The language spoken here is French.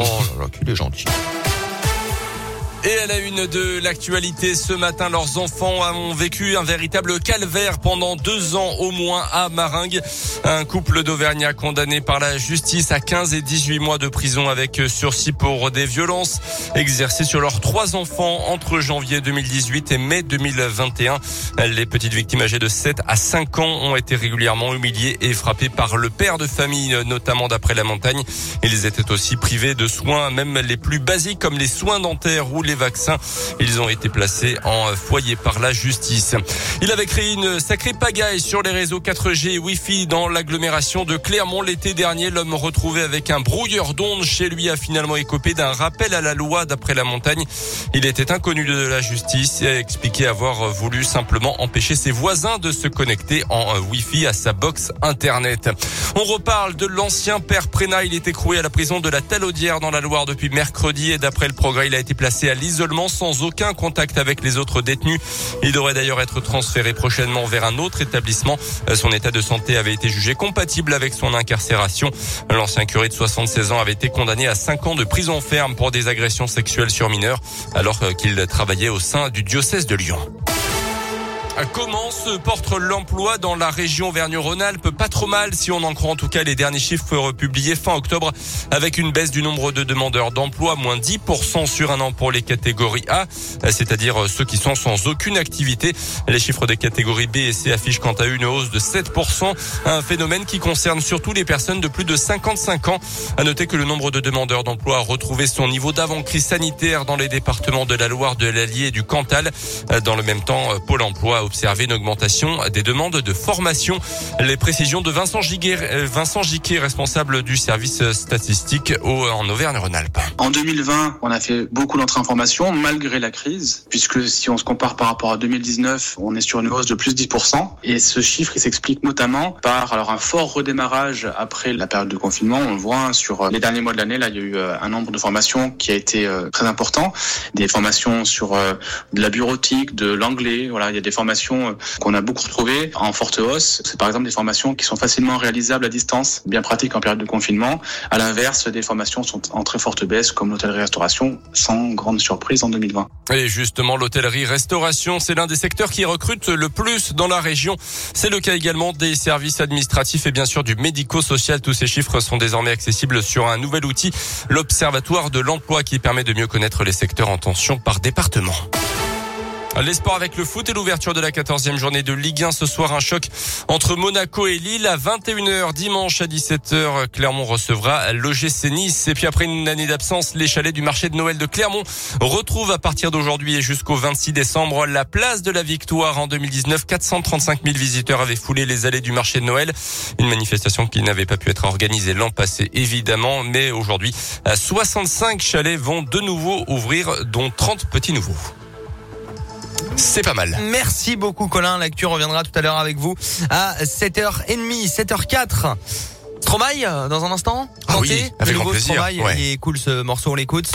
Oh là là, qu'il est gentil. Et à la une de l'actualité ce matin, leurs enfants ont vécu un véritable calvaire pendant deux ans au moins à Maringue. Un couple d'Auvergnats condamné par la justice à 15 et 18 mois de prison avec sursis pour des violences exercées sur leurs trois enfants entre janvier 2018 et mai 2021. Les petites victimes âgées de 7 à 5 ans ont été régulièrement humiliées et frappées par le père de famille, notamment d'après la montagne. Ils étaient aussi privés de soins, même les plus basiques comme les soins dentaires ou les vaccins. Ils ont été placés en foyer par la justice. Il avait créé une sacrée pagaille sur les réseaux 4G et Wi-Fi dans l'agglomération de Clermont l'été dernier. L'homme retrouvé avec un brouilleur d'ondes chez lui a finalement écopé d'un rappel à la loi d'après la montagne. Il était inconnu de la justice et a expliqué avoir voulu simplement empêcher ses voisins de se connecter en Wi-Fi à sa box internet. On reparle de l'ancien père Prénat. Il est écroué à la prison de la Talaudière dans la Loire depuis mercredi et d'après le progrès, il a été placé à l'isolement sans aucun contact avec les autres détenus. Il devrait d'ailleurs être transféré prochainement vers un autre établissement. Son état de santé avait été jugé compatible avec son incarcération. L'ancien curé de 76 ans avait été condamné à 5 ans de prison ferme pour des agressions sexuelles sur mineurs alors qu'il travaillait au sein du diocèse de Lyon. Comment se porte l'emploi dans la région Vergne-Rhône-Alpes Pas trop mal si on en croit en tout cas les derniers chiffres publiés fin octobre avec une baisse du nombre de demandeurs d'emploi, moins 10% sur un an pour les catégories A, c'est-à-dire ceux qui sont sans aucune activité. Les chiffres des catégories B et C affichent quant à eux une hausse de 7%, un phénomène qui concerne surtout les personnes de plus de 55 ans. À noter que le nombre de demandeurs d'emploi a retrouvé son niveau d'avant-crise sanitaire dans les départements de la Loire, de l'Allier et du Cantal. Dans le même temps, Pôle emploi observé une augmentation des demandes de formation. Les précisions de Vincent Giguet, Vincent Giquet, responsable du service statistique en Auvergne-Rhône-Alpes. En 2020, on a fait beaucoup d'entrées en formation malgré la crise, puisque si on se compare par rapport à 2019, on est sur une hausse de plus de 10%. Et ce chiffre, s'explique notamment par alors un fort redémarrage après la période de confinement. On le voit sur les derniers mois de l'année, là, il y a eu un nombre de formations qui a été très important. Des formations sur de la bureautique, de l'anglais. Voilà, il y a des formations qu'on a beaucoup retrouvées en forte hausse. C'est par exemple des formations qui sont facilement réalisables à distance, bien pratiques en période de confinement. À l'inverse, des formations sont en très forte baisse comme l'hôtellerie-restauration, sans grande surprise en 2020. Et justement, l'hôtellerie-restauration, c'est l'un des secteurs qui recrute le plus dans la région. C'est le cas également des services administratifs et bien sûr du médico-social. Tous ces chiffres sont désormais accessibles sur un nouvel outil, l'Observatoire de l'emploi qui permet de mieux connaître les secteurs en tension par département. Les sports avec le foot et l'ouverture de la 14e journée de Ligue 1 ce soir. Un choc entre Monaco et Lille à 21h dimanche à 17h. Clermont recevra l'OGC Nice. Et puis après une année d'absence, les chalets du marché de Noël de Clermont retrouvent à partir d'aujourd'hui et jusqu'au 26 décembre la place de la victoire en 2019. 435 000 visiteurs avaient foulé les allées du marché de Noël. Une manifestation qui n'avait pas pu être organisée l'an passé évidemment. Mais aujourd'hui, 65 chalets vont de nouveau ouvrir dont 30 petits nouveaux. C'est pas mal. Merci beaucoup Colin. L'actu reviendra tout à l'heure avec vous à 7h30, 7h04. Stromae dans un instant. Ah oui, avec le nouveau grand plaisir. Stromae, Ouais. il est cool ce morceau, on l'écoute.